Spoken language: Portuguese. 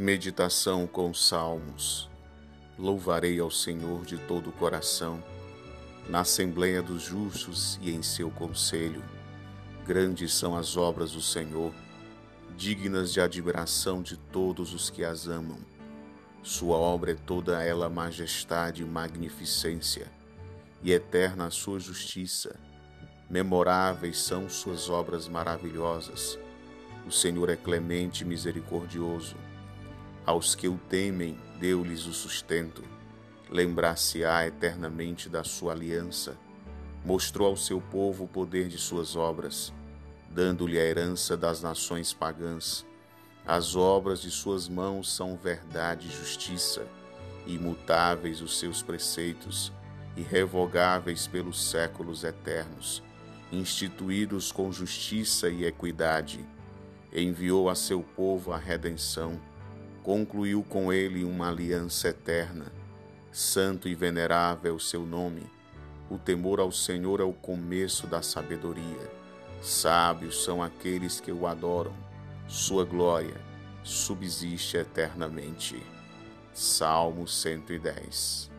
Meditação com Salmos. Louvarei ao Senhor de todo o coração, na assembleia dos justos e em seu conselho. Grandes são as obras do Senhor, dignas de admiração de todos os que as amam. Sua obra é toda ela majestade e magnificência, e eterna a sua justiça. Memoráveis são suas obras maravilhosas. O Senhor é clemente e misericordioso aos que o temem, deu-lhes o sustento. Lembrar-se-á eternamente da sua aliança. Mostrou ao seu povo o poder de suas obras, dando-lhe a herança das nações pagãs. As obras de suas mãos são verdade e justiça, imutáveis os seus preceitos, irrevogáveis pelos séculos eternos, instituídos com justiça e equidade. Enviou a seu povo a redenção concluiu com ele uma aliança eterna. Santo e venerável o seu nome. O temor ao Senhor é o começo da sabedoria. Sábios são aqueles que o adoram. Sua glória subsiste eternamente. Salmo 110